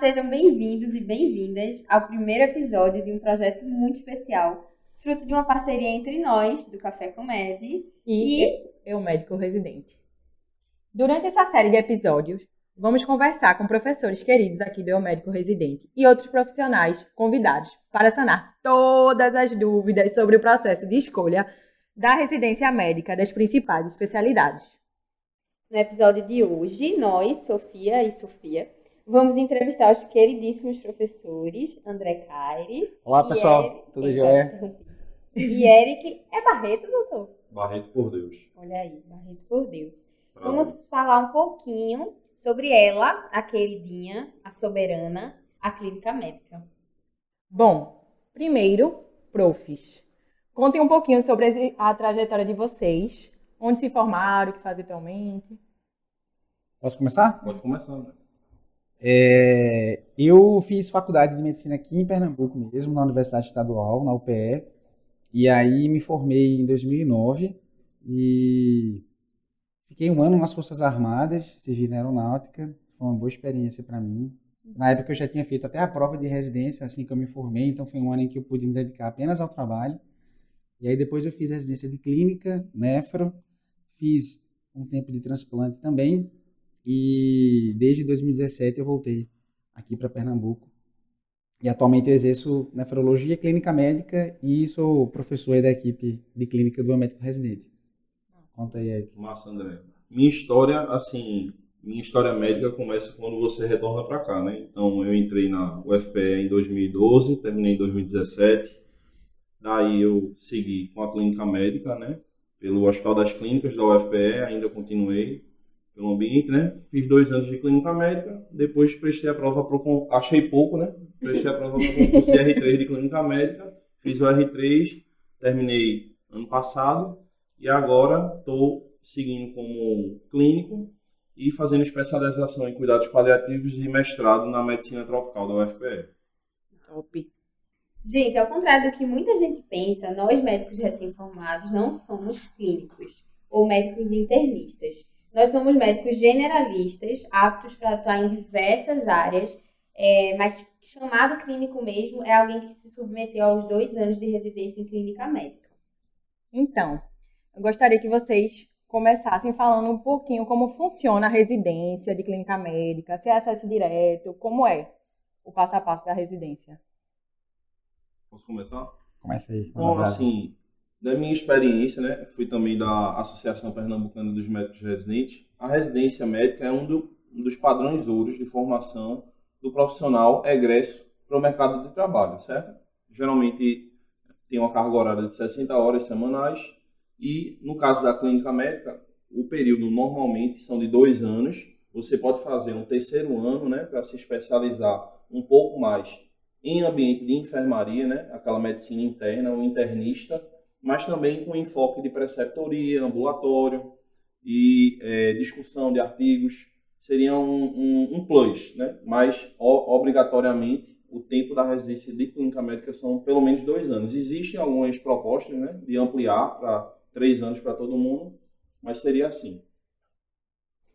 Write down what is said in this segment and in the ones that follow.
sejam bem-vindos e bem-vindas ao primeiro episódio de um projeto muito especial, fruto de uma parceria entre nós, do Café Comédia, e, e eu, médico residente. Durante essa série de episódios, vamos conversar com professores queridos aqui do Eu Médico Residente e outros profissionais convidados para sanar todas as dúvidas sobre o processo de escolha da residência médica das principais especialidades. No episódio de hoje, nós, Sofia e Sofia, vamos entrevistar os queridíssimos professores André Caires. Olá, pessoal. Eric, Tudo jóia? E Eric. É Barreto, doutor? Barreto por Deus. Olha aí, Barreto por Deus. Vamos falar um pouquinho sobre ela, a queridinha, a soberana, a clínica médica. Bom, primeiro, profs. Contem um pouquinho sobre a trajetória de vocês, onde se formaram, o que fazem atualmente. Posso começar? Pode começar. Né? É, eu fiz faculdade de medicina aqui em Pernambuco mesmo, na Universidade Estadual, na UPE. E aí me formei em 2009 e fiquei um ano nas Forças Armadas, servi na aeronáutica. Foi uma boa experiência para mim. Na época eu já tinha feito até a prova de residência assim que eu me formei, então foi um ano em que eu pude me dedicar apenas ao trabalho. E aí depois eu fiz residência de clínica, nefro, fiz um tempo de transplante também. E desde 2017 eu voltei aqui para Pernambuco. E atualmente eu exerço nefrologia clínica médica e sou professor da equipe de clínica do médico residente. Conta aí, Eric. Massa, André. Minha história, assim, minha história médica começa quando você retorna para cá, né? Então eu entrei na UFPE em 2012, terminei em 2017 Daí eu segui com a clínica médica, né? Pelo Hospital das Clínicas da UFPE, ainda continuei pelo ambiente, né? Fiz dois anos de clínica médica, depois prestei a prova pro achei pouco, né? Prestei a prova para o concurso de R3 de clínica médica, fiz o R3, terminei ano passado e agora estou seguindo como clínico e fazendo especialização em cuidados paliativos e mestrado na medicina tropical da UFPE. Top. Gente, ao contrário do que muita gente pensa, nós médicos recém-formados não somos clínicos ou médicos internistas. Nós somos médicos generalistas, aptos para atuar em diversas áreas, é, mas chamado clínico mesmo é alguém que se submeteu aos dois anos de residência em clínica médica. Então, eu gostaria que vocês começassem falando um pouquinho como funciona a residência de clínica médica, se é acesso direto, como é o passo a passo da residência. Posso começar? Começa aí. Bom, assim, da minha experiência, né, fui também da Associação Pernambucana dos Médicos Residentes, a residência médica é um, do, um dos padrões ouros de formação do profissional egresso para o mercado de trabalho, certo? Geralmente tem uma carga horária de 60 horas semanais e, no caso da clínica médica, o período normalmente são de dois anos. Você pode fazer um terceiro ano, né, para se especializar um pouco mais em ambiente de enfermaria, né, aquela medicina interna, o internista, mas também com enfoque de preceptoria, ambulatório e é, discussão de artigos, seria um, um, um plus, né? mas o, obrigatoriamente o tempo da residência de clínica médica são pelo menos dois anos. Existem algumas propostas né, de ampliar para três anos para todo mundo, mas seria assim.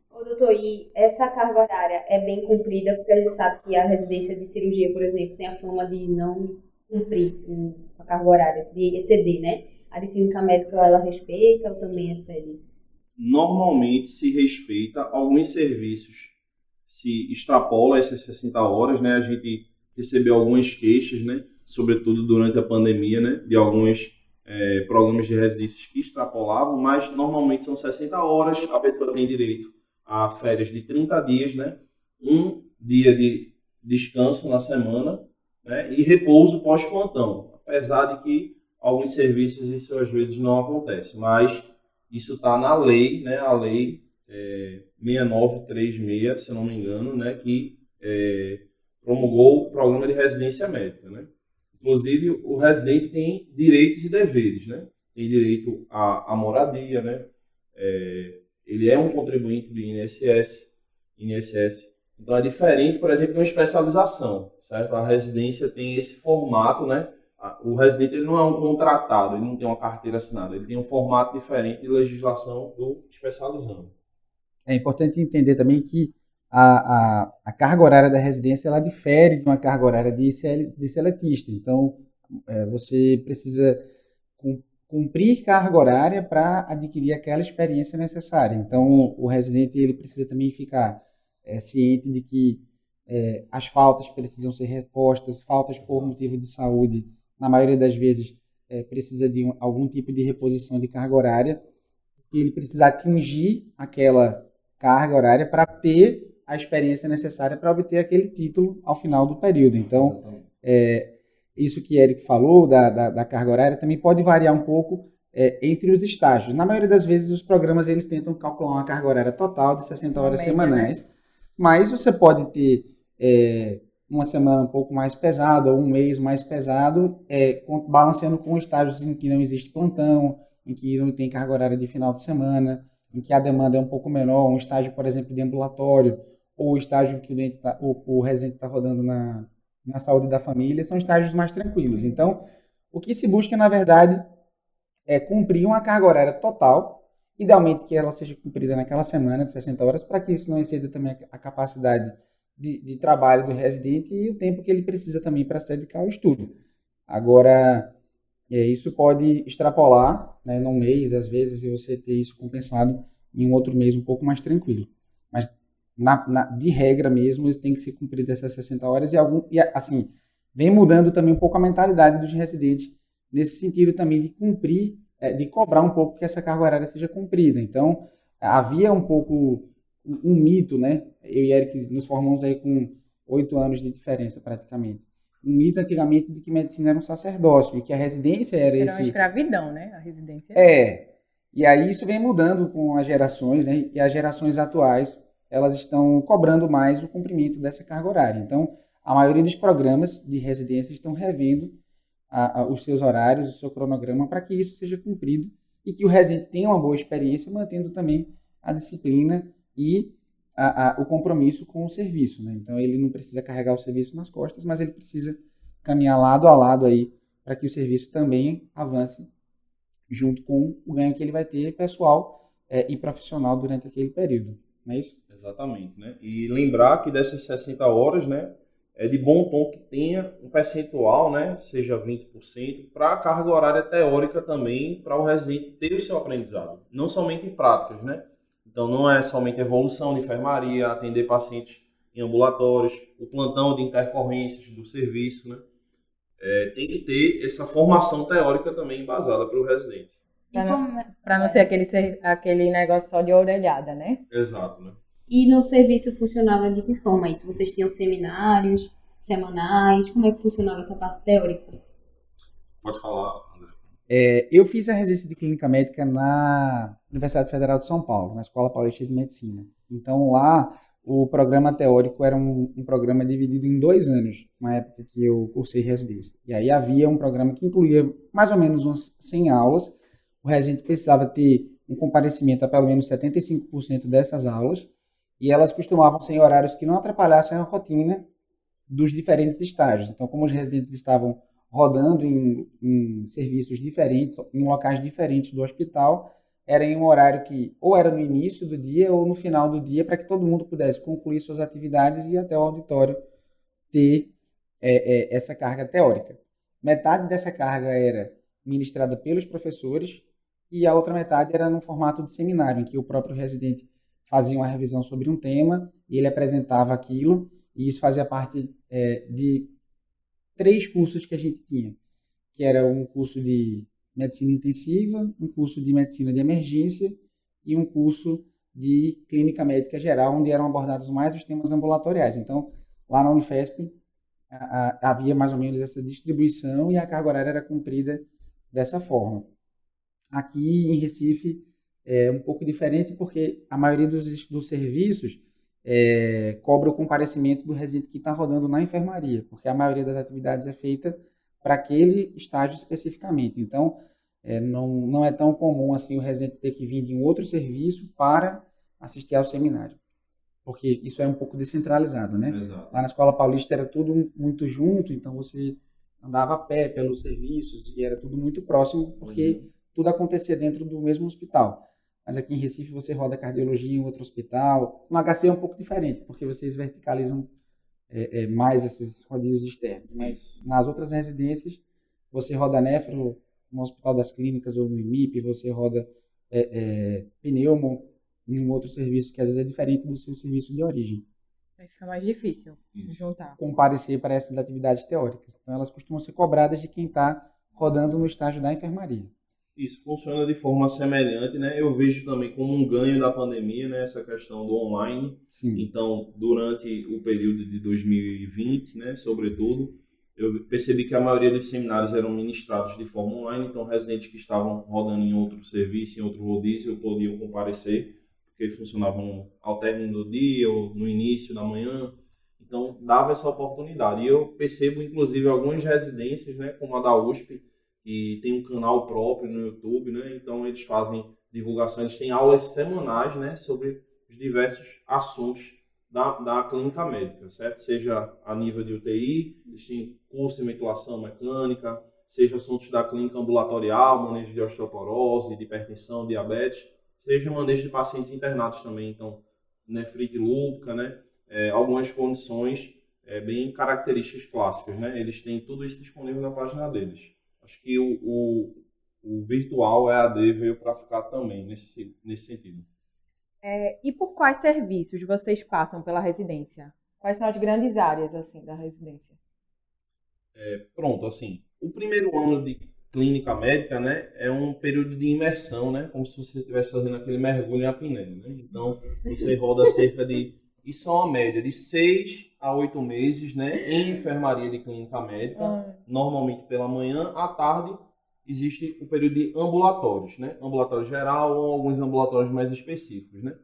Ô, doutor, e essa carga horária é bem cumprida, porque a gente sabe que a residência de cirurgia, por exemplo, tem a fama de não cumprir a carga horária, de exceder, né? A de clínica médica, ela respeita ou também excede? Normalmente se respeita. Alguns serviços se extrapola essas 60 horas, né? A gente recebeu algumas queixas, né? Sobretudo durante a pandemia, né? De alguns é, programas de residências que extrapolavam, mas normalmente são 60 horas, a pessoa tem direito a férias de 30 dias, né? Um dia de descanso na semana né? e repouso pós-plantão. Apesar de que alguns serviços isso às vezes não acontece, mas isso está na lei, né? A lei é, 6936, se não me engano, né? Que é, promulgou o programa de residência médica, né? Inclusive, o residente tem direitos e deveres, né? Tem direito à, à moradia, né? É, ele é um contribuinte do INSS, INSS. Então é diferente, por exemplo, de uma especialização, certo? A residência tem esse formato, né? O residente ele não é um contratado, ele não tem uma carteira assinada, ele tem um formato diferente de legislação do especializando. É importante entender também que a, a, a carga horária da residência ela difere de uma carga horária de, de seletista. Então, é, você precisa cumprir carga horária para adquirir aquela experiência necessária. Então, o residente ele precisa também ficar é, ciente de que é, as faltas precisam ser repostas, faltas por motivo de saúde, na maioria das vezes é, precisa de um, algum tipo de reposição de carga horária, e ele precisa atingir aquela carga horária para ter a experiência necessária para obter aquele título ao final do período. Então, é, isso que Eric falou da, da, da, carga horária também pode variar um pouco é, entre os estágios. Na maioria das vezes, os programas eles tentam calcular uma carga horária total de 60 horas média, semanais, né? mas você pode ter é, uma semana um pouco mais pesada ou um mês mais pesado, é, balanceando com estágios em que não existe plantão, em que não tem carga horária de final de semana, em que a demanda é um pouco menor, um estágio, por exemplo, de ambulatório, ou o estágio que o, tá, o, o residente está rodando na, na saúde da família, são estágios mais tranquilos. Então, o que se busca, na verdade, é cumprir uma carga horária total, idealmente que ela seja cumprida naquela semana de 60 horas, para que isso não exceda também a capacidade de, de, trabalho do residente e o tempo que ele precisa também para se dedicar ao estudo. Agora, é, isso pode extrapolar né, num mês, às vezes, e você ter isso compensado em um outro mês um pouco mais tranquilo. Mas na, na, de regra mesmo, tem que ser cumprido essas 60 horas e, algum, e assim, vem mudando também um pouco a mentalidade dos residentes nesse sentido também de cumprir, é, de cobrar um pouco que essa carga horária seja cumprida. Então, havia um pouco um, mito, né? Eu e Eric nos formamos aí com oito anos de diferença praticamente. Um mito antigamente de que medicina era um sacerdócio e que a residência era, era esse... Era uma escravidão, né? A residência. É. E aí isso vem mudando com as gerações, né? E as gerações atuais elas estão cobrando mais o cumprimento dessa carga horária. Então, a maioria dos programas de residência estão revendo a, a, os seus horários, o seu cronograma, para que isso seja cumprido e que o residente tenha uma boa experiência, mantendo também a disciplina e a, o compromisso com o serviço. Né? Então, ele não precisa carregar o serviço nas costas, mas ele precisa caminhar lado a lado aí para que o serviço também avance junto com o ganho que ele vai ter pessoal é, e profissional durante aquele período. Não é isso? Exatamente, né? E lembrar que dessas 60 horas, né, é de bom tom que tenha um percentual, né, seja 20%, para a carga horária teórica também, para o residente ter o seu aprendizado, não somente em práticas, né? Então não é somente evolução de enfermaria, atender pacientes em ambulatórios, o plantão de intercorrências do serviço, né? É, tem que ter essa formação teórica também embasada para o residente. Para não, é? não ser aquele, aquele negócio só de orelhada, né? Exato, né? E no serviço funcionava de que forma isso? Vocês tinham seminários semanais? Como é que funcionava essa parte teórica? Pode falar, André. É, eu fiz a residência de clínica médica na Universidade Federal de São Paulo, na Escola Paulista de Medicina. Então lá o programa teórico era um, um, programa dividido em dois anos, na época que eu cursei residência. E aí havia um programa que incluía mais ou menos umas 100 aulas. O residente precisava ter um comparecimento a pelo menos 75% dessas aulas e elas costumavam ser em horários que não atrapalhassem a rotina dos diferentes estágios. Então, como os residentes estavam rodando em, em, serviços diferentes, em locais diferentes do hospital, era em um horário que ou era no início do dia ou no final do dia, para que todo mundo pudesse concluir suas atividades e até o auditório ter é, é, essa carga teórica. Metade dessa carga era ministrada pelos professores e a outra metade era no formato de seminário, em que o próprio residente fazia uma revisão sobre um tema e ele apresentava aquilo, e isso fazia parte é, de três cursos que a gente tinha, que era um curso de medicina intensiva, um curso de medicina de emergência e um curso de clínica médica geral, onde eram abordados mais os temas ambulatoriais. Então, lá na Unifesp, a, a, havia mais ou menos essa distribuição e a carga horária era cumprida dessa forma. Aqui em Recife, é um pouco diferente porque a maioria dos, dos serviços é, cobra o comparecimento do residente que está rodando na enfermaria, porque a maioria das atividades é feita para aquele estágio especificamente. Então, é, não, não é tão comum assim o residente ter que vir de um outro serviço para assistir ao seminário, porque isso é um pouco descentralizado, né? Exato. Lá na Escola Paulista era tudo muito junto, então você andava a pé pelos serviços e era tudo muito próximo, porque uhum. tudo acontecia dentro do mesmo hospital. mas aqui em Recife você roda cardiologia em outro hospital. No HC é um pouco diferente, porque vocês verticalizam é, é, mais esses rodízios externos. Mas nas outras residências, você roda nefro no Hospital das Clínicas ou no IMIP, você roda é, é, pneumo em um outro serviço que às vezes é diferente do seu serviço de origem. Aí fica mais difícil juntar. Comparecer para essas atividades teóricas. Então elas costumam ser cobradas de quem está rodando no estágio da enfermaria. Isso funciona de forma semelhante, né? Eu vejo também como um ganho da pandemia, né? Essa questão do online. Sim. Então, durante o período de 2020, né? Sobretudo, eu percebi que a maioria dos seminários eram ministrados de forma online. Então, residentes que estavam rodando em outro serviço, em outro rodízio, podiam comparecer, porque funcionavam ao término do dia ou no início da manhã. Então, dava essa oportunidade. E eu percebo, inclusive, algumas residências, né? Como a da USP e tem um canal próprio no YouTube, né? Então eles fazem divulgação, eles têm aulas semanais, né, sobre os diversos assuntos da, da clínica médica, certo? Seja a nível de UTI, eles têm curso em ventilação mecânica, seja assuntos da clínica ambulatorial, manejo de osteoporose, de hipertensão, diabetes, seja manejo de pacientes internados também, então nefrite lúpica, né? É, algumas condições é, bem características clássicas, né? Eles têm tudo isso disponível na página deles. Acho que o, o, o virtual EAD veio para ficar também nesse, nesse sentido. É, e por quais serviços vocês passam pela residência? Quais são as grandes áreas assim da residência? É, pronto, assim, o primeiro ano de clínica médica, né, é um período de imersão, né, como se você estivesse fazendo aquele mergulho em apneia, né? Então, você roda cerca de isso é uma média de seis a oito meses, né, em enfermaria de clínica médica, ah. normalmente pela manhã, à tarde existe o período de ambulatórios, né, ambulatório geral ou alguns ambulatórios mais específicos, né.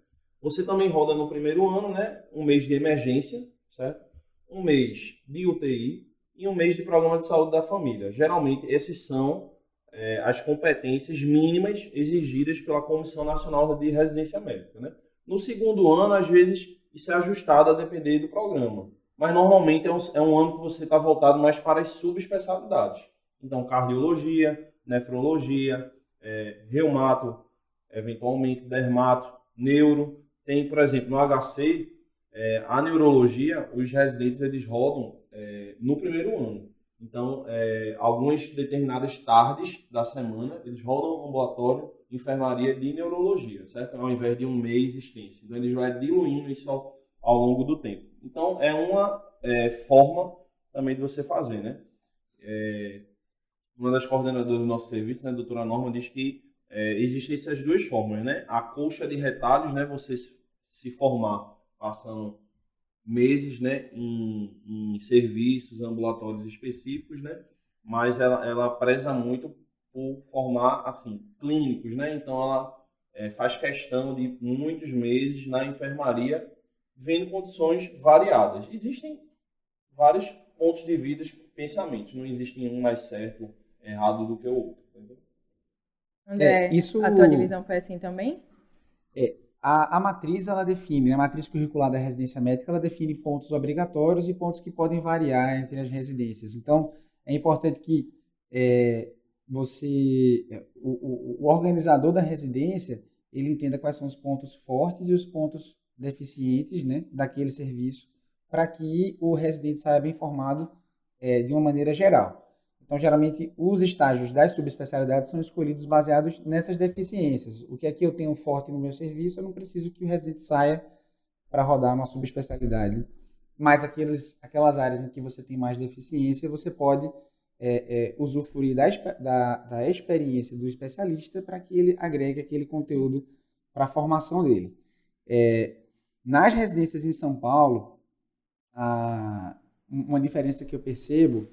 Você também roda no primeiro ano, né, um mês de emergência, certo? Um mês de UTI e um mês de programa de saúde da família. Geralmente esses são é, as competências mínimas exigidas pela Comissão Nacional de Residência Médica, né. No segundo ano, às vezes isso é ajustado a depender do programa. Mas normalmente é um, é um ano que você está voltado mais para as subespecialidades. Então, cardiologia, nefrologia, é, reumato, eventualmente dermato, neuro. Tem, por exemplo, no HC, é, a neurologia, os residentes eles rodam é, no primeiro ano. Então, é, algumas determinadas tardes da semana, eles rodam ambulatório enfermaria de neurologia, certo? Ao invés de um mês extenso. Então, eles vai diluindo isso ao, ao longo do tempo. Então, é uma é, forma também de você fazer, né? É, uma das coordenadoras do nosso serviço, né, a doutora Norma, diz que é, existem essas duas formas, né? A colcha de retalhos, né? Você se formar passando meses, né, em, em serviços ambulatórios específicos, né? Mas ela, ela preza muito por formar assim clínicos, né? Então ela é, faz questão de muitos meses na enfermaria, vendo condições variadas. Existem vários pontos de vida, pensamentos. Não existe um mais certo, errado do que o outro. Entendeu? André, é, isso... a tua divisão foi assim também? É, a, a matriz ela define, a matriz curricular da residência médica ela define pontos obrigatórios e pontos que podem variar entre as residências. Então é importante que é, você, é, o, o, o, organizador da residência, ele entenda quais são os pontos fortes e os pontos deficientes, né, daquele serviço, para que o residente saia bem informado é, de uma maneira geral. Então, geralmente, os estágios das subespecialidades são escolhidos baseados nessas deficiências. O que é que eu tenho forte no meu serviço, eu não preciso que o residente saia para rodar uma subespecialidade. Mas aqueles, aquelas áreas em que você tem mais deficiência, você pode é, é, usufruir da, da, da, experiência do especialista para que ele agregue aquele conteúdo para a formação dele. É, nas residências em São Paulo, a, uma diferença que eu percebo,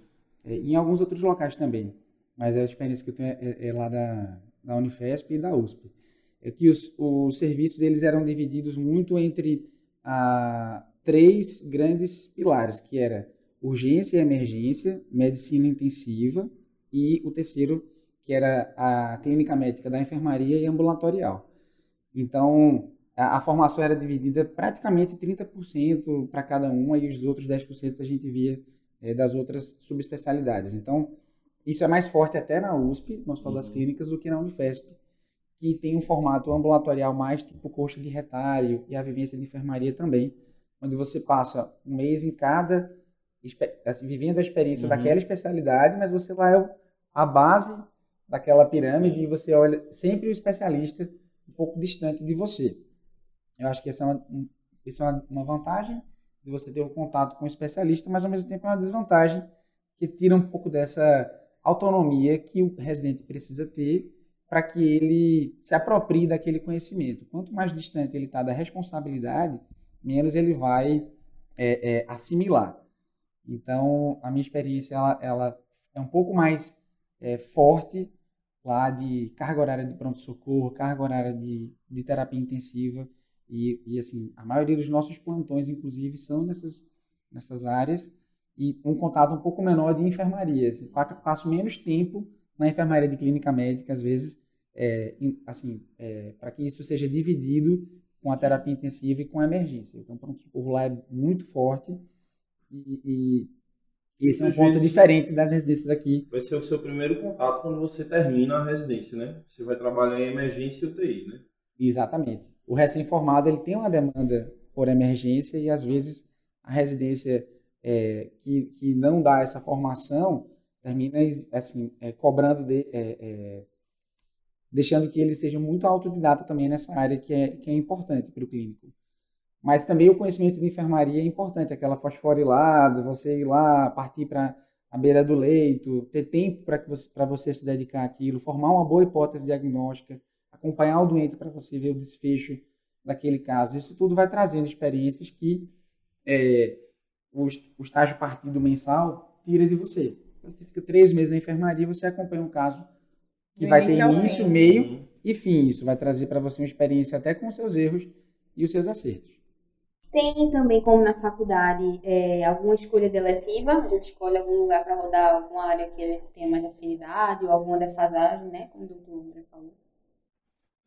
em alguns outros locais também, mas a experiência que eu tenho é, é, é, lá da, da Unifesp e da USP, é que os, os serviços eles eram divididos muito entre a, três grandes pilares, que era urgência e emergência, medicina intensiva e o terceiro, que era a clínica médica da enfermaria e ambulatorial. Então, a, a formação era dividida praticamente 30% para cada um e os outros 10% a gente via é, das outras subespecialidades. Então, isso é mais forte até na USP, no Hospital uhum. das Clínicas, do que na Unifesp, que tem um formato ambulatorial mais tipo coxa de retalho e a vivência de enfermaria também, onde você passa um mês em cada, assim, vivendo a experiência uhum. daquela especialidade, mas você lá é a base daquela pirâmide e você olha sempre o especialista um pouco distante de você. Eu acho que essa é uma, essa é uma vantagem de você ter um contato com o especialista, mas ao mesmo tempo é uma desvantagem que tira um pouco dessa autonomia que o residente precisa ter para que ele se aproprie daquele conhecimento. Quanto mais distante ele está da responsabilidade, menos ele vai é, é, assimilar. Então, a minha experiência ela, ela é um pouco mais é, forte lá de carga horária de pronto-socorro, carga horária de, de terapia intensiva. E, e, assim, a maioria dos nossos plantões, inclusive, são nessas, nessas áreas. E um contato um pouco menor de enfermaria. Assim, passo menos tempo na enfermaria de clínica médica, às vezes, é, assim, é, para que isso seja dividido com a terapia intensiva e com a emergência. Então, o pronto-socorro lá é muito forte e, e esse é um ponto diferente das residências aqui. Vai ser o seu primeiro contato quando você termina a residência, né? Você vai trabalhar em emergência e UTI, né? Exatamente. O recém-formado ele tem uma demanda por emergência e às vezes a residência é, que, que não dá essa formação termina assim é, cobrando de, é, é, deixando que ele seja muito autodidata também nessa área que é, que é importante para o clínico. Mas também o conhecimento de enfermaria é importante, aquela fosforilada, você ir lá, partir para a beira do leito, ter tempo para você, você se dedicar àquilo, formar uma boa hipótese diagnóstica, acompanhar o doente para você ver o desfecho daquele caso. Isso tudo vai trazendo experiências que é, o, o estágio partido mensal tira de você. Você fica três meses na enfermaria, você acompanha um caso que vai ter início, meio e fim. Isso vai trazer para você uma experiência até com os seus erros e os seus acertos. Tem também, como na faculdade, é, alguma escolha deletiva, a gente escolhe algum lugar para rodar alguma área que a gente tenha mais afinidade ou alguma defasagem, né, como o doutor André falou.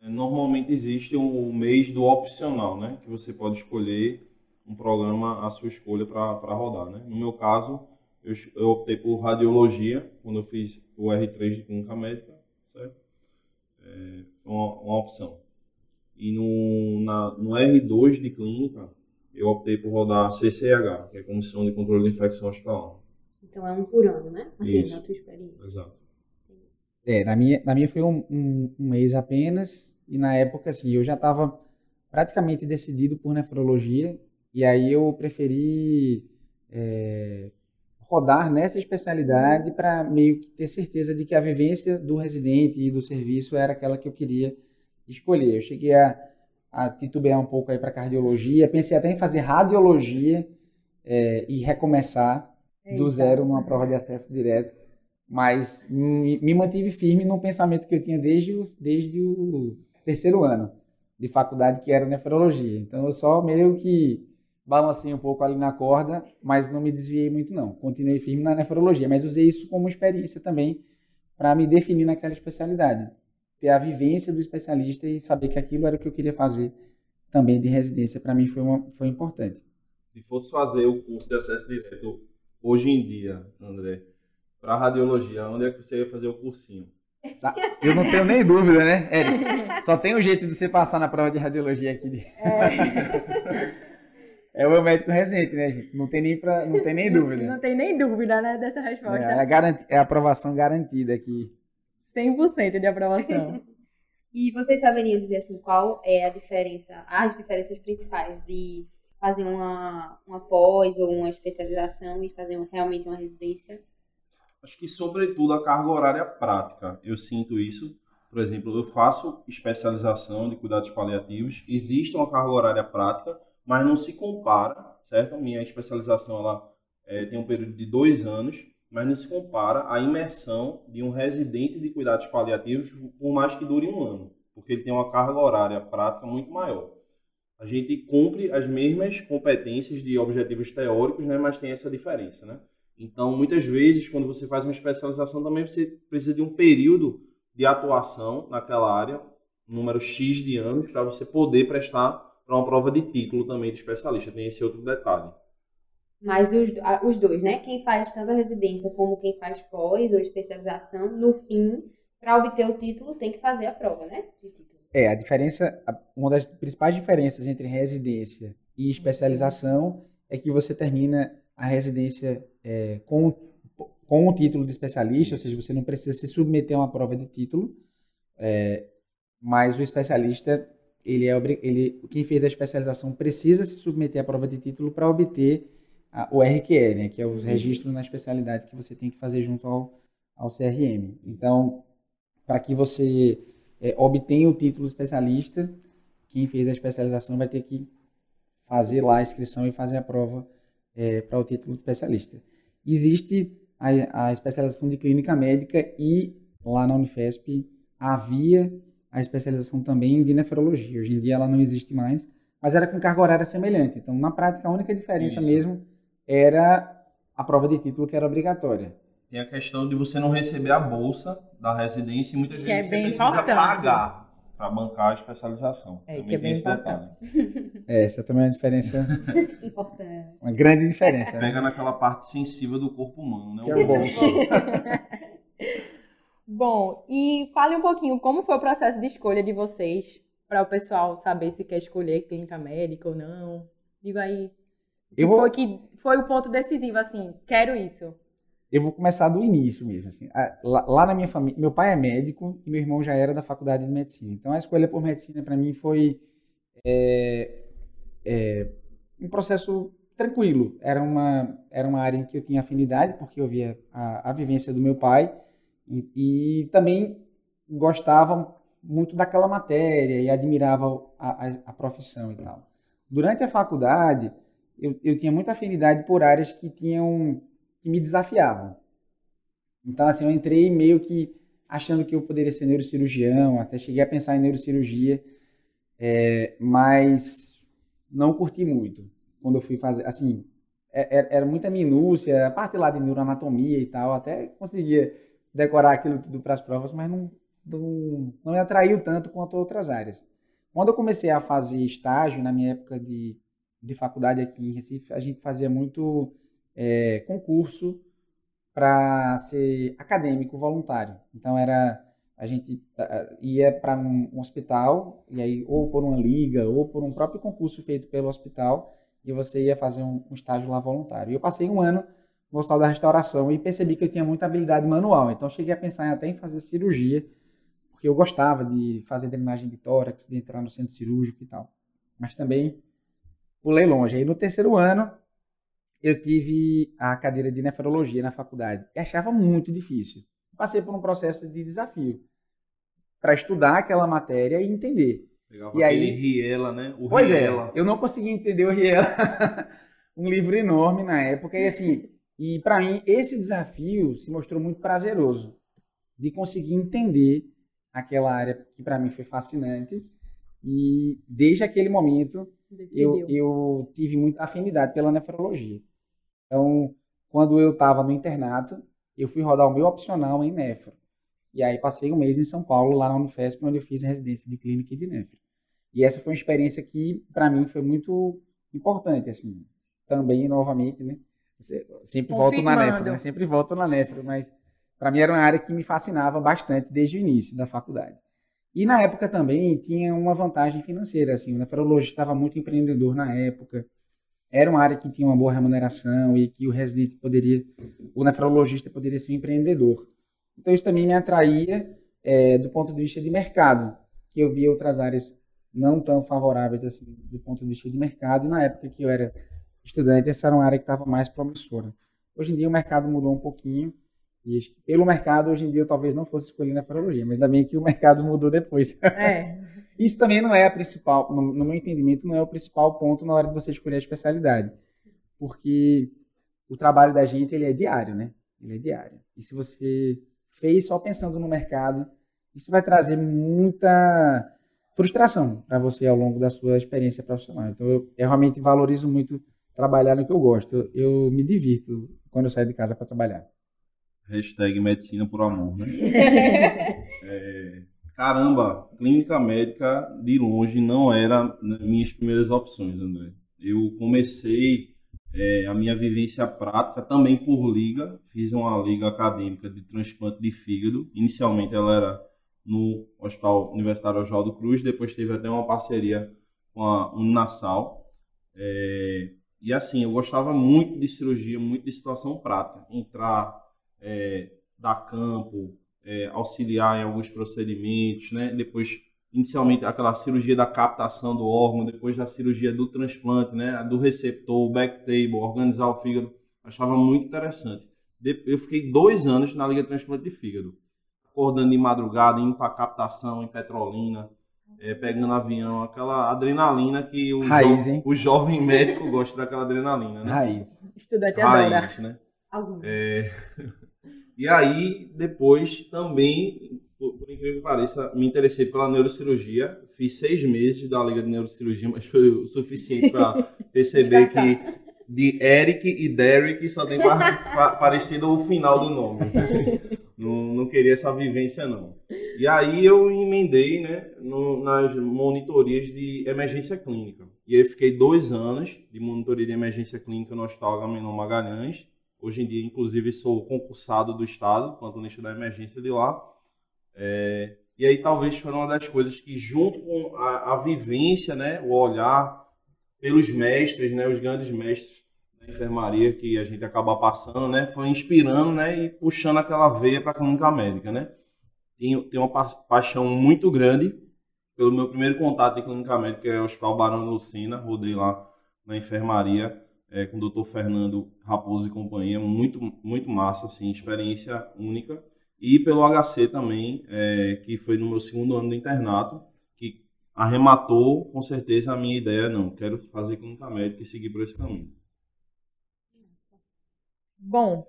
É, normalmente existe o mês do opcional, né, que você pode escolher um programa à sua escolha para rodar, né. No meu caso, eu, eu optei por radiologia, quando eu fiz o R3 de clínica médica, certo? É, foi uma, uma opção. E no, na, no R2 de clínica, eu optei por rodar CCH, que é a Comissão de Controle de Infecção Hospitalar. Então é um por ano, né? Assim, Isso. na tua experiência. Exato. É, na minha, na minha foi um, um, um mês apenas, e na época, assim, eu já estava praticamente decidido por nefrologia, e aí eu preferi é, rodar nessa especialidade para meio que ter certeza de que a vivência do residente e do serviço era aquela que eu queria escolher. Eu cheguei a a titubear um pouco aí para cardiologia. Pensei até em fazer radiologia é, e recomeçar Eita. do zero numa prova de acesso direto. Mas me, me, mantive firme no pensamento que eu tinha desde o, desde o terceiro ano de faculdade, que era nefrologia. Então eu só meio que balancei um pouco ali na corda, mas não me desviei muito não. Continuei firme na nefrologia, mas usei isso como experiência também para me definir naquela especialidade ter a vivência do especialista e saber que aquilo era o que eu queria fazer também de residência, para mim foi, uma, foi importante. Se fosse fazer o curso de acesso direto hoje em dia, André, para radiologia, onde é que você ia fazer o cursinho? Tá. Eu não tenho nem dúvida, né, Eric? Só tem um jeito de você passar na prova de radiologia aqui. De... É. É o meu médico residente, né, gente? Não tem nem, pra, não tem nem dúvida. Não tem nem dúvida, né, dessa resposta. É, é, garanti, é a aprovação garantida aqui. 100% de aprovação. e vocês saberiam dizer assim, qual é a diferença, as diferenças principais de fazer uma, uma pós ou uma especialização e fazer realmente uma residência? Acho que, sobretudo, a carga horária prática. Eu sinto isso. Por exemplo, eu faço especialização de cuidados paliativos, existe uma carga horária prática, mas não se compara, certo? Minha especialização ela é, tem um período de dois anos mas não se compara à imersão de um residente de cuidados paliativos por mais que dure um ano, porque ele tem uma carga horária prática muito maior. A gente cumpre as mesmas competências de objetivos teóricos, né, mas tem essa diferença, né? Então, muitas vezes, quando você faz uma especialização, também você precisa de um período de atuação naquela área, um número X de anos, para você poder prestar para uma prova de título também de especialista. Tem esse outro detalhe. Mas os, os dois, né? Quem faz tanto a residência como quem faz pós ou especialização, no fim, Para obter o título, tem que fazer a prova, né? De título. É, a diferença, uma das principais diferenças entre residência e especialização é que você termina a residência é, com, com o título de especialista, ou seja, você não precisa se submeter a uma prova de título, é, mas o especialista, ele é, ele, quem fez a especialização precisa se submeter à prova de título para obter a- o RQE, né, que é o registro na especialidade que você tem que fazer junto ao, ao CRM. Então, para que você é, obtenha o título de especialista, quem fez a especialização vai ter que fazer lá a inscrição e fazer a prova é, para o título de especialista. Existe a, a especialização de clínica médica e lá na Unifesp havia a especialização também de nefrologia. Hoje em dia ela não existe mais, mas era com carga horária semelhante. Então, na prática, a única diferença Isso. mesmo era a prova de título que era obrigatória. Tem a questão de você não receber a bolsa da residência e muitas Que vezes é você bem precisa importante. pagar para bancar a especialização. É, Também que é tem bem esse detalhe. É, Essa também é uma diferença, Importante. uma grande diferença. né? Pega naquela parte sensível do corpo humano, né? Que é o bolso. Bom, e fale um pouquinho como foi o processo de escolha de vocês para o pessoal saber se quer escolher clínica médica ou não. Diga aí. Eu vou- foi que foi o ponto decisivo assim, quero isso. Eu vou começar do início mesmo. Assim. Lá, lá na minha família, meu pai é médico e meu irmão já era da faculdade de medicina. Então a escolha por medicina para mim foi é, é, um processo tranquilo. Era uma, era uma área em que eu tinha afinidade, porque eu via a, a vivência do meu pai e, e também gostava muito daquela matéria e admirava a, a, a profissão e tal. Durante a faculdade, eu, eu tinha muita afinidade por áreas que tinham que me desafiavam. Então, assim, eu entrei meio que achando que eu poderia ser neurocirurgião, até cheguei a pensar em neurocirurgia, é, mas não curti muito quando eu fui fazer. Assim, é- é- era muita minúcia, a parte lá de neuroanatomia e tal, até conseguia decorar aquilo tudo para as provas, mas não, não, não me atraiu tanto quanto outras áreas. Quando eu comecei a fazer estágio, na minha época de, de faculdade aqui em Recife, a gente fazia muito é, concurso para ser acadêmico voluntário. Então era a gente ia para um, hospital e aí ou por uma liga ou por um próprio concurso feito pelo hospital e você ia fazer um, um estágio lá voluntário. E eu passei um ano no hospital da restauração e percebi que eu tinha muita habilidade manual. Então cheguei a pensar até em fazer cirurgia porque eu gostava de fazer drenagem de tórax, de entrar no centro cirúrgico e tal. Mas também pulei longe. Aí no terceiro ano eu tive a cadeira de nefrologia na faculdade e achava muito difícil. Passei por um processo de desafio para estudar aquela matéria e entender. Pegava E aí- Riela, né? O Pois Riela. é, eu não conseguia entender o Riela. um livro enorme na época e assim, e para mim esse desafio se mostrou muito prazeroso de conseguir entender aquela área que para mim foi fascinante e desde aquele momento eu, eu tive muita afinidade pela nefrologia. Então, quando eu estava no internato, eu fui rodar o meu opcional em nefro. E aí passei um mês em São Paulo, lá na Unifesp, onde eu fiz a residência de clínica e de nefro. E essa foi uma experiência que, para mim, foi muito importante, assim. Também, novamente, né? Se- Sempre volto na nefro, né? Sempre volto na nefro, mas para mim era uma área que me fascinava bastante desde o início da faculdade. E na época também tinha uma vantagem financeira, assim, o nefrologista estava muito empreendedor na época. Era uma área que tinha uma boa remuneração e que o residente poderia, o nefrologista poderia ser um empreendedor. Então isso também me atraía eh, do ponto de vista de mercado, que eu via outras áreas não tão favoráveis assim do ponto de vista de mercado. E na época que eu era estudante, essa era uma área que estava mais promissora. Hoje em dia o mercado mudou um pouquinho e pelo mercado hoje em dia eu talvez não fosse escolher nefrologia, mas ainda bem que o mercado mudou depois. É. Isso também não é a principal, no, no meu entendimento, não é o principal ponto na hora de você escolher a especialidade. Porque o trabalho da gente, ele é diário, né? Ele é diário. E se você fez só pensando no mercado, isso vai trazer muita frustração para você ao longo da sua experiência profissional. Então, eu, eu realmente valorizo muito trabalhar no que eu gosto. Eu, eu me divirto quando eu saio de casa para trabalhar. Hashtag medicina por amor, né? É, caramba, clínica médica de longe não era minhas primeiras opções, André. Eu comecei é, a minha vivência prática também por liga. Fiz uma liga acadêmica de transplante de fígado. Inicialmente ela era no Hospital Universitário Oswaldo Cruz, depois teve até uma parceria com a Uninasal. É, e assim, eu gostava muito de cirurgia, muito de situação prática. Entrar, é, dar campo, é, auxiliar em alguns procedimentos, né? Depois, inicialmente, aquela cirurgia da captação do órgão, depois da cirurgia do transplante, né? Do receptor, o backtable, organizar o fígado. Achava muito interessante. Eu fiquei dois anos na Liga de Transplante de Fígado. Acordando de madrugada, indo para captação em Petrolina, é, pegando avião, aquela adrenalina que o, Raiz, jo o jovem médico gosta daquela adrenalina, né? Raiz. Estudante Raiz, adora. né? Alguns. É... E aí, depois, também, por, por incrível que pareça, me interessei pela neurocirurgia. Fiz seis meses da Liga de Neurocirurgia, mas foi o suficiente para perceber que de Eric e Derek só tem pa- pa- parecido o final do nome. Não, não queria essa vivência, não. E aí eu emendei né, no- nas monitorias de emergência clínica. E aí fiquei dois anos de monitoria de emergência clínica no Hospital Agamenon Magalhães. Hoje em dia, inclusive, sou concursado do Estado, plantonista da emergência de lá. É, e aí talvez foi uma das coisas que, junto com a, a vivência, né, o olhar pelos mestres, né, os grandes mestres da enfermaria que a gente acaba passando, né, foi inspirando, né, e puxando aquela veia para a clínica médica, né. Tenho, tenho uma pa- paixão muito grande pelo meu primeiro contato em clínica médica, que é o Hospital Barão Lucina, rodei lá na enfermaria é, com o Dr. Fernando Raposo e companhia, muito muito massa, assim, experiência única. E pelo HC também, é, que foi no meu segundo ano do internato, que arrematou com certeza a minha ideia, não, quero fazer clínica médica e seguir por esse caminho. Bom,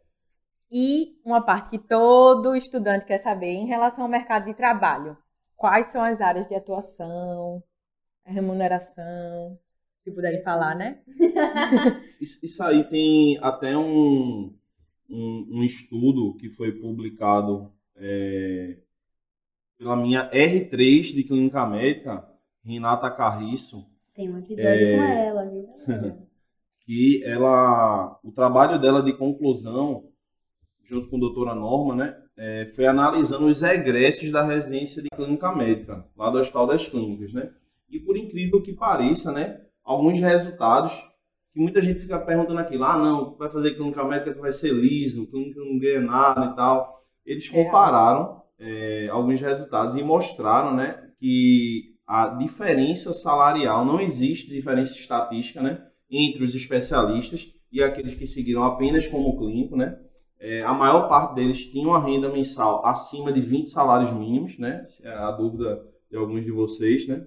e uma parte que todo estudante quer saber em relação ao mercado de trabalho. Quais são as áreas de atuação, remuneração, se puderem falar, né? Isso, isso aí tem até um, um, um estudo que foi publicado é, pela minha R3 de clínica médica, Renata Carriço, Tem um episódio É. com ela, viu? que ela, o trabalho dela de conclusão, junto com a doutora Norma, né, é, foi analisando os egressos da residência de clínica médica, lá do Hospital das Clínicas, né? E por incrível que pareça, né, alguns resultados que muita gente fica perguntando aqui, ah, não, tu vai fazer clínica médica, tu vai ser liso, clínica não ganha nada e tal. Eles Real. compararam é, alguns resultados e mostraram, né, que a diferença salarial, não existe diferença estatística, né, entre os especialistas e aqueles que seguiram apenas como clínico, né? É, a maior parte deles tinha uma renda mensal acima de 20 salários mínimos, né? É a dúvida de alguns de vocês, né?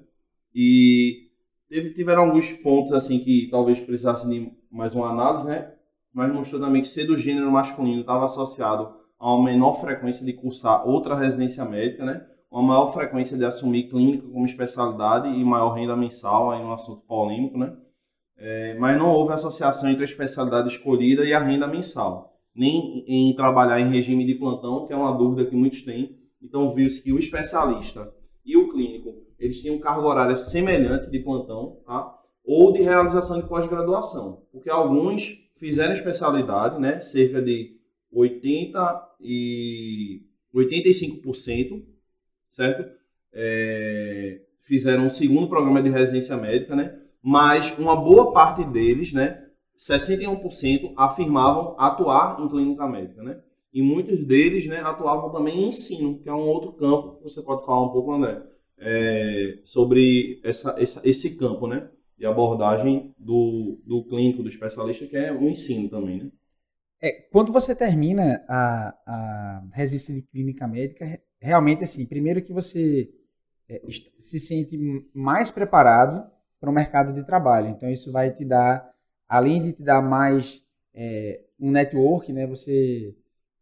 E teve, tiveram alguns pontos assim que talvez precisassem de mais uma análise, né? Mas mostrou também que ser do gênero masculino estava associado a uma menor frequência de cursar outra residência médica, né? Uma maior frequência de assumir clínica como especialidade e maior renda mensal, aí um assunto polêmico, né? É, mas não houve associação entre a especialidade escolhida e a renda mensal, nem em trabalhar em regime de plantão, que é uma dúvida que muitos têm. Então, viu-se que o especialista eles tinham carga horária semelhante de plantão, tá? ou de realização de pós-graduação, porque alguns fizeram especialidade, né? cerca de 80 e 85%, certo? É, fizeram um segundo programa de residência médica, né? mas uma boa parte deles, né, 61% afirmavam atuar em clínica médica, né? E muitos deles, né, atuavam também em ensino, que é um outro campo que você pode falar um pouco, André, é, sobre essa, essa, esse campo, né, de abordagem do, do clínico, do especialista, que é o ensino também, né? É, quando você termina a, a residência de clínica médica, re- realmente assim, primeiro que você é, se sente mais preparado para o mercado de trabalho. Então isso vai te dar, além de te dar mais é, um network, né? Você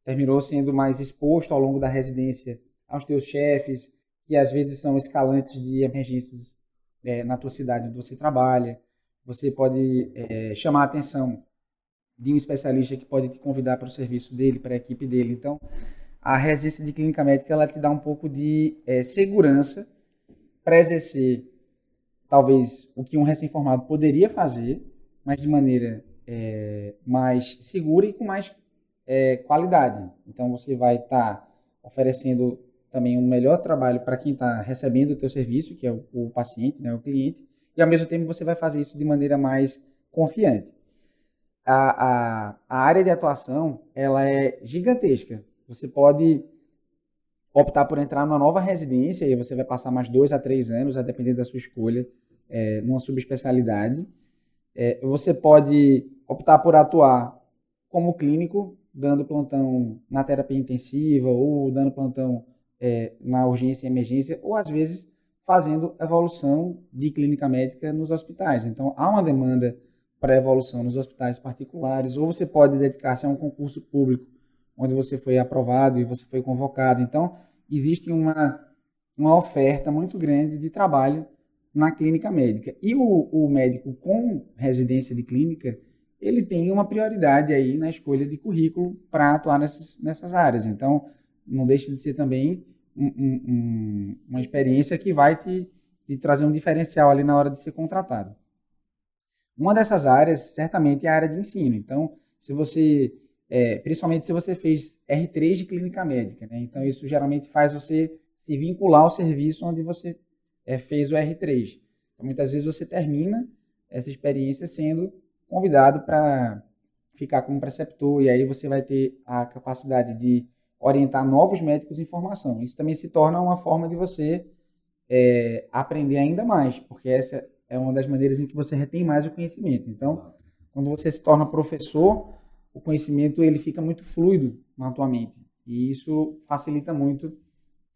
terminou sendo mais exposto ao longo da residência aos teus chefes, que às vezes são escalantes de emergências é, na tua cidade onde você trabalha. Você pode é, chamar a atenção de um especialista que pode te convidar para o serviço dele, para a equipe dele. Então, a residência de clínica médica ela te dá um pouco de eh, segurança para exercer talvez o que um recém-formado poderia fazer, mas de maneira é, mais segura e com mais é, qualidade. Então você vai estar tá oferecendo também um melhor trabalho para quem está recebendo o teu serviço, que é o, o, paciente, né, o cliente, e ao mesmo tempo você vai fazer isso de maneira mais confiante. A, a, a área de atuação ela é gigantesca. Você pode optar por entrar numa nova residência e você vai passar mais dois a três anos, a depender da sua escolha, é, numa subespecialidade. É, você pode optar por atuar como clínico, dando plantão na terapia intensiva ou dando plantão é, na urgência e emergência, ou às vezes fazendo evolução de clínica médica nos hospitais. Então, há uma demanda para evolução nos hospitais particulares, ou você pode dedicar-se a um concurso público onde você foi aprovado e você foi convocado. Então, existe uma, uma oferta muito grande de trabalho na clínica médica. E o, o médico com residência de clínica, ele tem uma prioridade aí na escolha de currículo para atuar nessas, nessas áreas. Então, não deixa de ser também um, um, uma experiência que vai te, te trazer um diferencial ali na hora de ser contratado. Uma dessas áreas, certamente, é a área de ensino. Então, se você é, principalmente se você fez R3 de clínica médica. Né? Então, isso geralmente faz você se vincular ao serviço onde você é, fez o R3. Então, muitas vezes você termina essa experiência sendo convidado para ficar como preceptor, e aí você vai ter a capacidade de orientar novos médicos em formação. Isso também se torna uma forma de você é, aprender ainda mais, porque essa é uma das maneiras em que você retém mais o conhecimento. Então, quando você se torna professor, o conhecimento ele fica muito fluido na tua mente. E isso facilita muito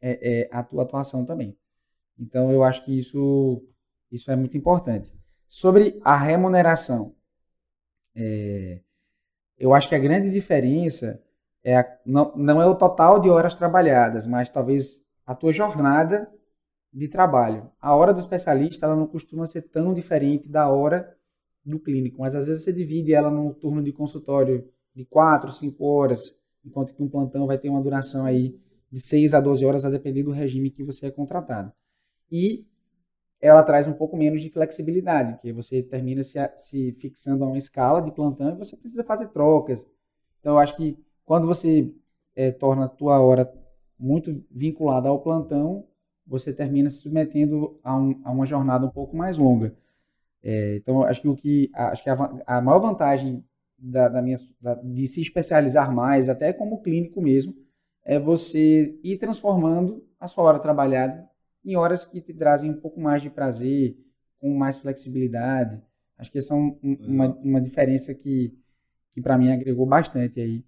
é, é, a tua atuação também. Então, eu acho que isso, isso é muito importante. Sobre a remuneração, é, eu acho que a grande diferença é não, não é o total de horas trabalhadas, mas talvez a tua jornada de trabalho. A hora do especialista ela não costuma ser tão diferente da hora do clínico, mas às vezes você divide ela num turno de consultório de 4, 5 horas, enquanto que um plantão vai ter uma duração aí de 6 a 12 horas, a depender do regime que você é contratado. E ela traz um pouco menos de flexibilidade, que você termina se, se fixando a uma escala de plantão e você precisa fazer trocas. Então, eu acho que quando você é, torna a tua hora muito vinculada ao plantão, você termina se submetendo a, um, a uma jornada um pouco mais longa. É, então, acho que o que acho que a, a maior vantagem da, da minha, da, de se especializar mais, até como clínico mesmo, é você ir transformando a sua hora trabalhada em horas que te trazem um pouco mais de prazer, com mais flexibilidade. Acho que essa é um, uma, uma diferença que, que para mim agregou bastante aí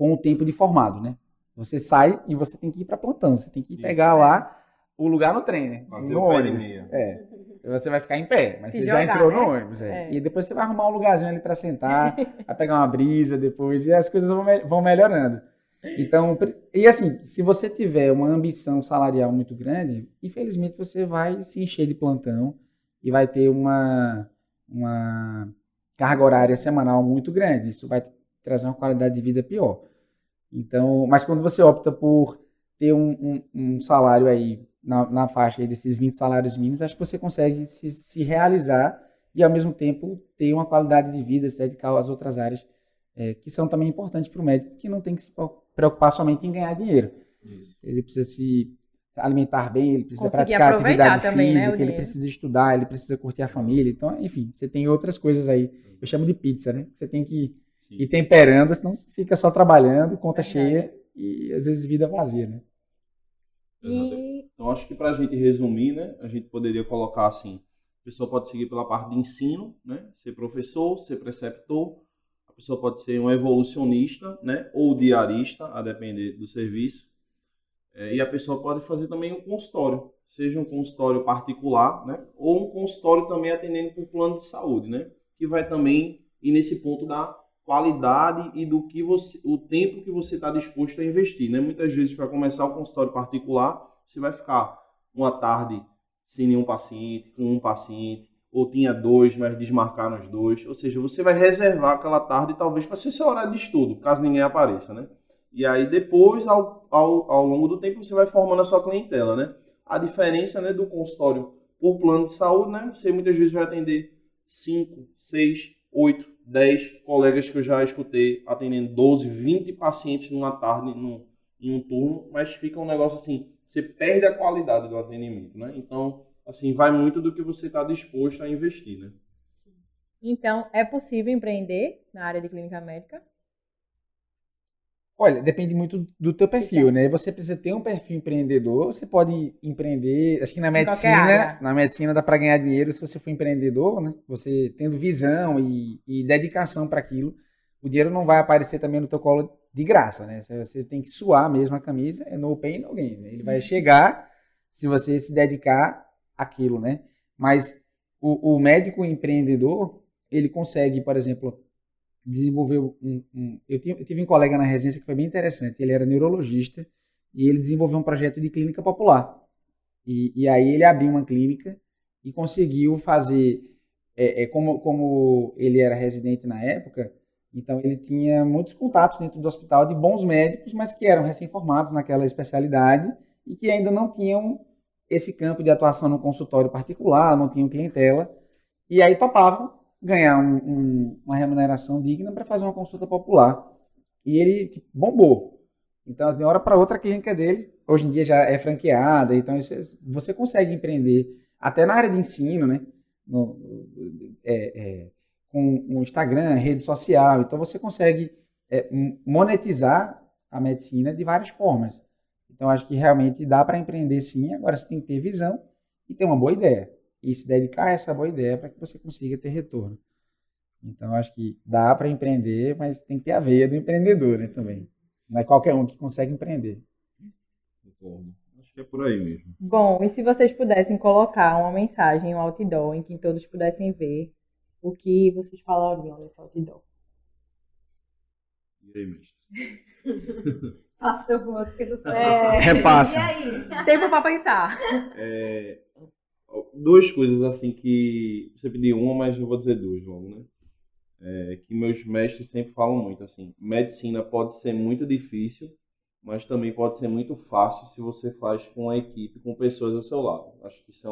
com o tempo de formado, né? Você sai e você tem que ir para plantão, você tem que pegar lá o lugar no trem, né? no ônibus. É. Você vai ficar em pé, mas Se você jogar, já entrou né? no ônibus. É. É. E depois você vai arrumar um lugarzinho ali para sentar, vai pegar uma brisa depois, e as coisas vão, me vão melhorando. Então, e assim, se você tiver uma ambição salarial muito grande, infelizmente você vai se encher de plantão e vai ter uma, uma carga horária semanal muito grande. Isso vai trazer uma qualidade de vida pior. Então, mas quando você opta por ter um, um, um salário aí na, na faixa desses 20 salários mínimos, acho que você consegue se, se realizar e, ao mesmo tempo, ter uma qualidade de vida, se dedicar às outras áreas é, que são também importantes para o médico, que não tem que se preocupar somente em ganhar dinheiro. Isso. Ele precisa se alimentar bem, ele precisa Conseguir praticar atividade também, né, física, né, ele precisa estudar, ele precisa curtir a família. Então, enfim, você tem outras coisas aí. Eu chamo de pizza, né? Você tem que Sim. ir temperando, senão fica só trabalhando, conta cheia e às vezes vida vazia, né? E... Então, acho que para a gente resumir, né, a gente poderia colocar assim: a pessoa pode seguir pela parte de ensino, né, ser professor, ser preceptor, a pessoa pode ser um evolucionista, né, ou diarista, a depender do serviço, é, e a pessoa pode fazer também um consultório, seja um consultório particular, né, ou um consultório também atendendo por plano de saúde, né, que vai também ir nesse ponto da qualidade e do que você, o tempo que você está disposto a investir, né? Muitas vezes para começar o consultório particular, você vai ficar uma tarde sem nenhum paciente, com um paciente, ou tinha dois, mas desmarcaram os dois. Ou seja, você vai reservar aquela tarde talvez para ser seu horário de estudo, caso ninguém apareça, né? E aí depois, ao, ao, ao longo do tempo, você vai formando a sua clientela, né? A diferença né, do consultório por plano de saúde, né? Você muitas vezes vai atender cinco, seis 8, 10 colegas que eu já escutei atendendo 12, 20 pacientes numa tarde, num, em um turno, mas fica um negócio assim, você perde a qualidade do atendimento, né? Então, assim, vai muito do que você está disposto a investir, né? Então, é possível empreender na área de clínica médica? Olha, depende muito do teu perfil, né? Você precisa ter um perfil empreendedor, você pode empreender, acho que na medicina, na medicina dá para ganhar dinheiro se você for empreendedor, né? Você tendo visão e, e dedicação para aquilo, o dinheiro não vai aparecer também no teu colo de graça, né? Você tem que suar mesmo a camisa, é no pain, no gain. Né? Ele vai chegar se você se dedicar àquilo, né? Mas o, o médico empreendedor, ele consegue, por exemplo, desenvolveu um, um eu, tive, eu, tive, um colega na residência que foi bem interessante. Ele era neurologista e ele desenvolveu um projeto de clínica popular. E, e aí ele abriu uma clínica e conseguiu fazer, é, é, como, como ele era residente na época, então ele tinha muitos contatos dentro do hospital de bons médicos, mas que eram recém-formados naquela especialidade e que ainda não tinham esse campo de atuação no consultório particular, não tinham clientela, e aí topavam ganhar um, um, uma remuneração digna para fazer uma consulta popular. E ele tipo, bombou. Então, assim, de uma hora para outra, a clínica dele, hoje em dia já é franqueada, então isso, você consegue empreender, até na área de ensino, né? No, é, é, com o Instagram, rede social, então você consegue é, monetizar a medicina de várias formas. Então, acho que realmente dá para empreender sim, agora você tem que ter visão e ter uma boa ideia e se dedicar a essa boa ideia para que você consiga ter retorno. Então, acho que dá para empreender, mas tem que ter a veia do empreendedor né, também. Não é qualquer um que consegue empreender. Acho que é por aí mesmo. Bom, e se vocês pudessem colocar uma mensagem, um outdoor, em que todos pudessem ver, o que vocês falariam nesse outdoor? E aí, mestre? Passa o voto que não sei. É... Repassa. E aí? Tempo para pensar. É, duas coisas assim que você pediu uma, mas eu vou dizer duas logo, né? É, que meus mestres sempre falam muito assim, medicina pode ser muito difícil, mas também pode ser muito fácil se você faz com a equipe, com pessoas ao seu lado. Acho que isso é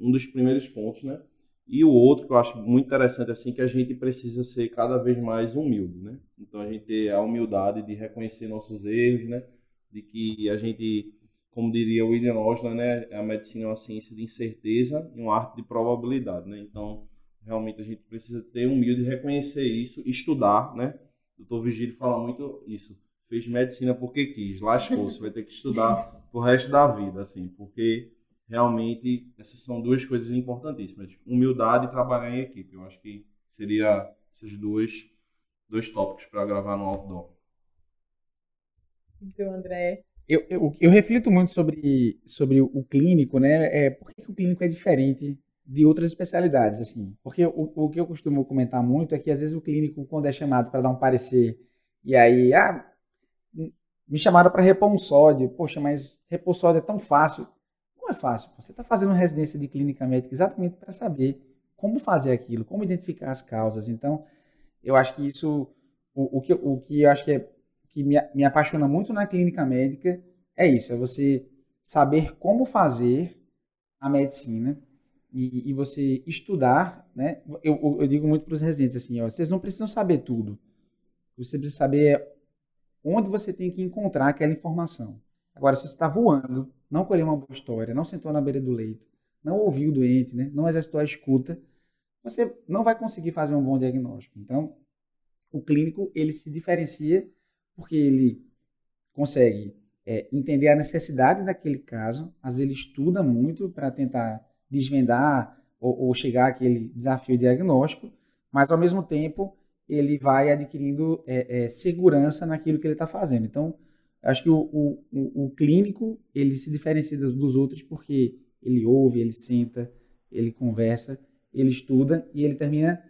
um dos primeiros pontos, né? E o outro que eu acho muito interessante assim que a gente precisa ser cada vez mais humilde, né? Então a gente ter a humildade de reconhecer nossos erros, né? De que a gente como diria William Osler, né, a medicina é uma ciência de incerteza e uma arte de probabilidade, né? Então, realmente a gente precisa ter humilde reconhecer isso, estudar, né? O doutor Vigílio fala muito isso. Fez medicina porque quis, lascou, você vai ter que estudar pro resto da vida, assim, porque realmente essas são duas coisas importantíssimas. Humildade e trabalhar em equipe. Eu acho que seria esses dois, dois tópicos para gravar no outdoor. Então, André, eu, eu, eu, reflito muito sobre, sobre o clínico, né? É, por que o clínico é diferente de outras especialidades, assim? Porque o, o que eu costumo comentar muito é que, às vezes, o clínico, quando é chamado para dar um parecer, e aí, ah, me chamaram para repor um sódio. Poxa, mas repor sódio é tão fácil. Não é fácil. Você está fazendo residência de clínica médica exatamente para saber como fazer aquilo, como identificar as causas. Então, eu acho que isso, o, o, que, o que eu acho que é que me, me apaixona muito na clínica médica é isso, é você saber como fazer a medicina e, e você estudar, né? Eu, eu digo muito para os residentes assim, ó, vocês não precisam saber tudo. Você precisa saber onde você tem que encontrar aquela informação. Agora, se você está voando, não colheu uma boa história, não sentou na beira do leito, não ouviu o doente, né? não exercitou a escuta, você não vai conseguir fazer um bom diagnóstico. Então, o clínico ele se diferencia porque ele consegue é, entender a necessidade daquele caso, às vezes ele estuda muito para tentar desvendar ou, ou, chegar àquele desafio diagnóstico, mas ao mesmo tempo ele vai adquirindo é, é, segurança naquilo que ele está fazendo. Então, acho que o, o, o, clínico ele se diferencia dos outros porque ele ouve, ele senta, ele conversa, ele estuda e ele termina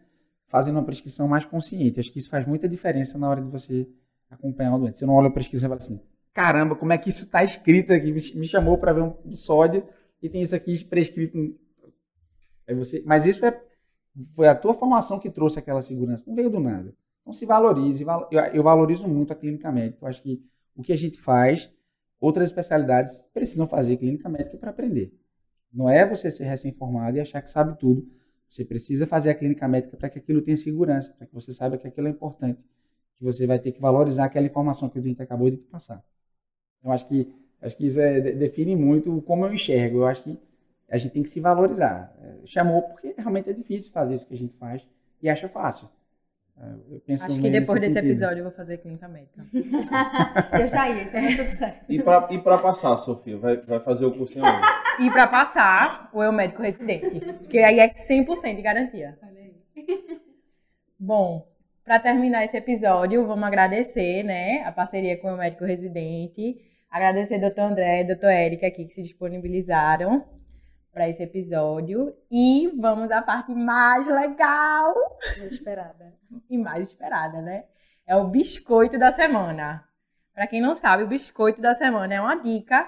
fazendo uma prescrição mais consciente. Acho que isso faz muita diferença na hora de você acompanhar o doente. Você não olha a pesquisa e fala assim, caramba, como é que isso está escrito aqui? Me chamou para ver um sódio e tem isso aqui prescrito. Aí você, mas isso é, foi a tua formação que trouxe aquela segurança, não veio do nada. Então se valorize. Eu valorizo muito a clínica médica. Eu acho que o que a gente faz, outras especialidades precisam fazer clínica médica para aprender. Não é você ser recém-formado e achar que sabe tudo, Você precisa fazer a clínica médica para que aquilo tenha segurança, para que você saiba que aquilo é importante, que você vai ter que valorizar aquela informação que o doente acabou de te passar. Eu acho que acho que isso é, define muito como eu enxergo. Eu acho que a gente tem que se valorizar. É, chamou porque realmente é difícil fazer isso que a gente faz e acha fácil. É, eu penso Acho que depois desse sentido. episódio eu vou fazer clínica médica. eu já ia, então tá tudo certo. E para e pra passar, Sofia, vai, vai fazer o cursinho onde? E para passar, o eu médico residente. Porque aí é 100% de garantia. Bom, para terminar esse episódio, vamos agradecer né, a parceria com o médico residente. Agradecer ao doutor André e doutor Érica aqui que se disponibilizaram para esse episódio. E vamos à parte mais legal. Esperada. e mais esperada, né? É o biscoito da semana. Para quem não sabe, o biscoito da semana é uma dica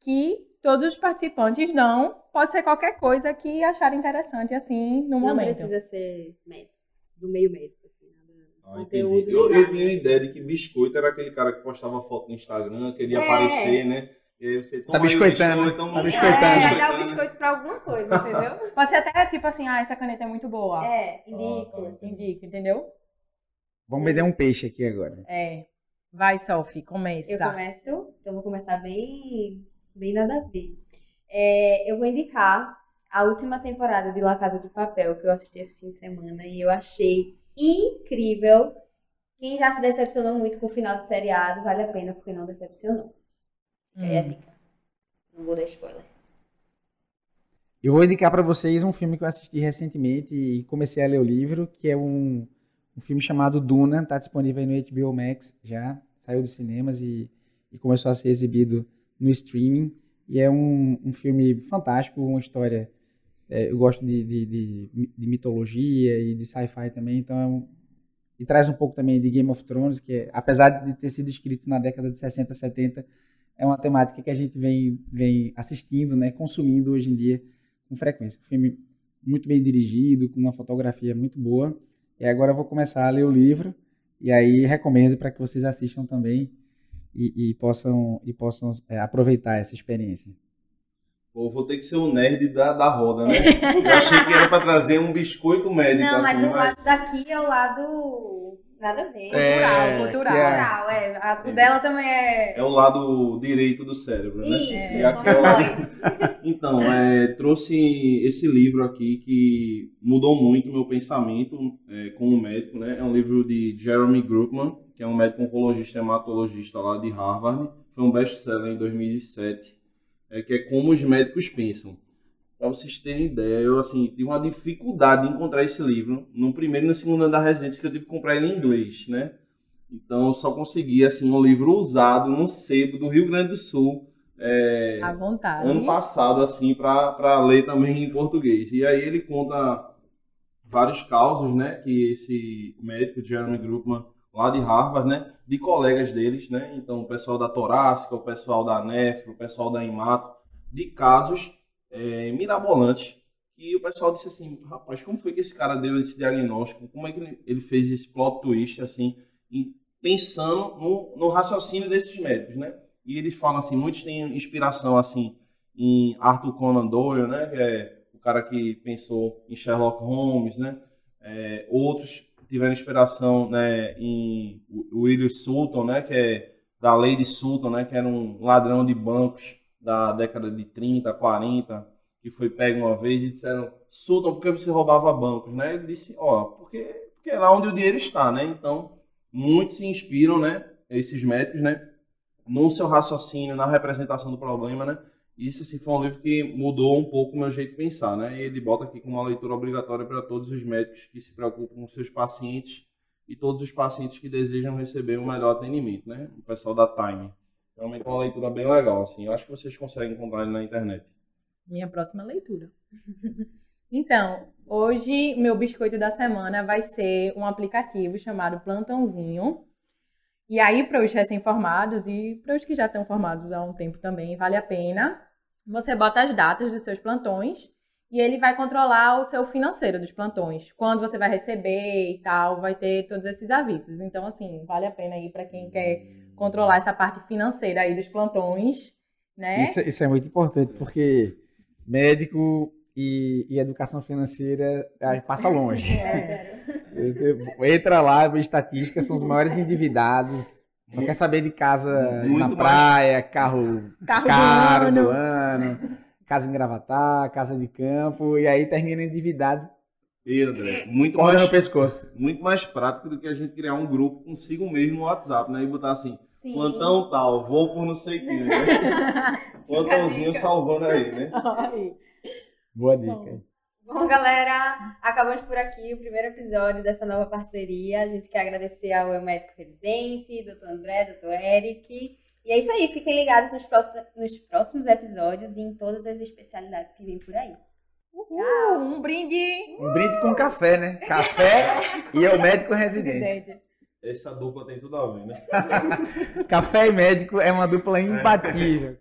que todos os participantes dão. Pode ser qualquer coisa que acharem interessante, assim, no não momento. Não precisa ser médico, do meio médico. Ah, conteúdo eu, eu tinha a ideia de que biscoito era aquele cara que postava foto no Instagram, queria é. aparecer, né? E aí você tá biscoitando, biscoito, tá biscoitando. É, vai dar o biscoito pra alguma coisa, entendeu? Pode ser até tipo assim, ah, essa caneta é muito boa. É, indico. Ah, tá. Indico, entendeu? Vamos vender um peixe aqui agora. É. Vai, Sophie, começa. Eu começo, então vou começar bem, bem nada a ver. É, eu vou indicar a última temporada de La Casa de Papel que eu assisti esse fim de semana e eu achei incrível. Quem já se decepcionou muito com o final do seriado, vale a pena porque não decepcionou. Hum. É a dica. Não vou dar spoiler. Eu vou indicar para vocês um filme que eu assisti recentemente e comecei a ler o livro, que é um, um filme chamado Duna, está disponível aí no HBO Max já, saiu dos cinemas e, e começou a ser exibido no streaming. E é um, um filme fantástico, uma história. É, eu gosto de, de, de, de mitologia e de sci-fi também, então é um, e traz um pouco também de Game of Thrones, que é, apesar de ter sido escrito na década de 60, 70, é uma temática que a gente vem, vem assistindo, né, consumindo hoje em dia com frequência. Um filme muito bem dirigido, com uma fotografia muito boa. E agora eu vou começar a ler o livro, e aí recomendo para que vocês assistam também e, e possam, e possam é, aproveitar essa experiência. Pô, vou ter que ser o nerd da, da roda, né? Eu achei que era para trazer um biscoito médico. Não, mas assim, o mas... lado daqui é o lado Nada a ver. É, cultural, cultural. É. é. A, o dela também é. É o lado direito do cérebro, né? Isso, e aquela... Então, é, trouxe esse livro aqui que mudou muito o meu pensamento é, como médico, né? É um livro de Jeremy Groopman, que é um médico oncologista hematologista lá de Harvard. Foi um best-seller em 2007, é, que é Como os Médicos Pensam. Para vocês terem ideia, eu assim, tive uma dificuldade de encontrar esse livro no primeiro e no segundo ano da residência que eu tive que comprar ele em inglês, né? Então eu só consegui assim um livro usado num sebo do Rio Grande do Sul. É, à vontade. Ano passado, assim, para ler também em português. E aí ele conta vários causos, né, que esse médico, Jeremy Groupman, lá de Harvard, né, de colegas deles, né, então o pessoal da torácica, o pessoal da nefro, o pessoal da Imato, de casos é, mirabolante. E o pessoal disse assim, rapaz, como foi que esse cara deu esse diagnóstico? Como é que ele fez esse plot twist, assim, pensando no, no raciocínio desses médicos, né? E eles falam assim, muitos têm inspiração, assim, em Arthur Conan Doyle, né? Que é o cara que pensou em Sherlock Holmes, né? É, outros tiveram inspiração, né, em William Sutton, né? Que é da Lady Sutton, né? Que era um ladrão de bancos da década de 30, 40, que foi pego uma vez e disseram, Sultan, por que você roubava bancos? Né? Ele disse, ó, porque, porque é lá onde o dinheiro está, né? Então, muitos se inspiram, né, esses médicos, né, no seu raciocínio, na representação do problema, né? Isso assim, foi um livro que mudou um pouco o meu jeito de pensar, né? E ele bota aqui como uma leitura obrigatória para todos os médicos que se preocupam com seus pacientes e todos os pacientes que desejam receber um melhor atendimento, né? O pessoal da Time. Realmente é uma leitura bem legal, assim. Eu acho que vocês conseguem encontrar ele na internet. Minha próxima leitura. então, hoje meu biscoito da semana vai ser um aplicativo chamado Plantãozinho. E aí, para os recém-formados e para os que já estão formados há um tempo também, vale a pena. Você bota as datas dos seus plantões e ele vai controlar o seu financeiro dos plantões. Quando você vai receber e tal, vai ter todos esses avisos. Então, assim, vale a pena aí para quem quer controlar essa parte financeira aí dos plantões, né? Isso, isso é muito importante, porque médico e, e educação financeira passa longe. É. Você entra lá, vê estatística, são os maiores endividados. Só quer saber de casa Muito na mais. praia, carro, Carro caro ano. do ano, casa em Gravatar, casa de campo, e aí termina endividado, E, André, muito corda no mais, pescoço. muito mais prático do que a gente criar um grupo consigo mesmo no WhatsApp, né? E botar assim, Sim. plantão tal, vou por não sei quem, né? Plantãozinho salvando aí, né? Boa dica. Bom. Bom, galera, acabamos por aqui o primeiro episódio dessa nova parceria. A gente quer agradecer ao Eu Médico Residente, doutor André, doutor Eric. E é isso aí, fiquem ligados nos próximos, nos próximos episódios e em todas as especialidades que vêm por aí. Uh, um brinde. Um brinde com café, né? Café e o médico residente. Residente. Essa dupla tem tudo a ver, né? Café e médico é uma dupla imbatível.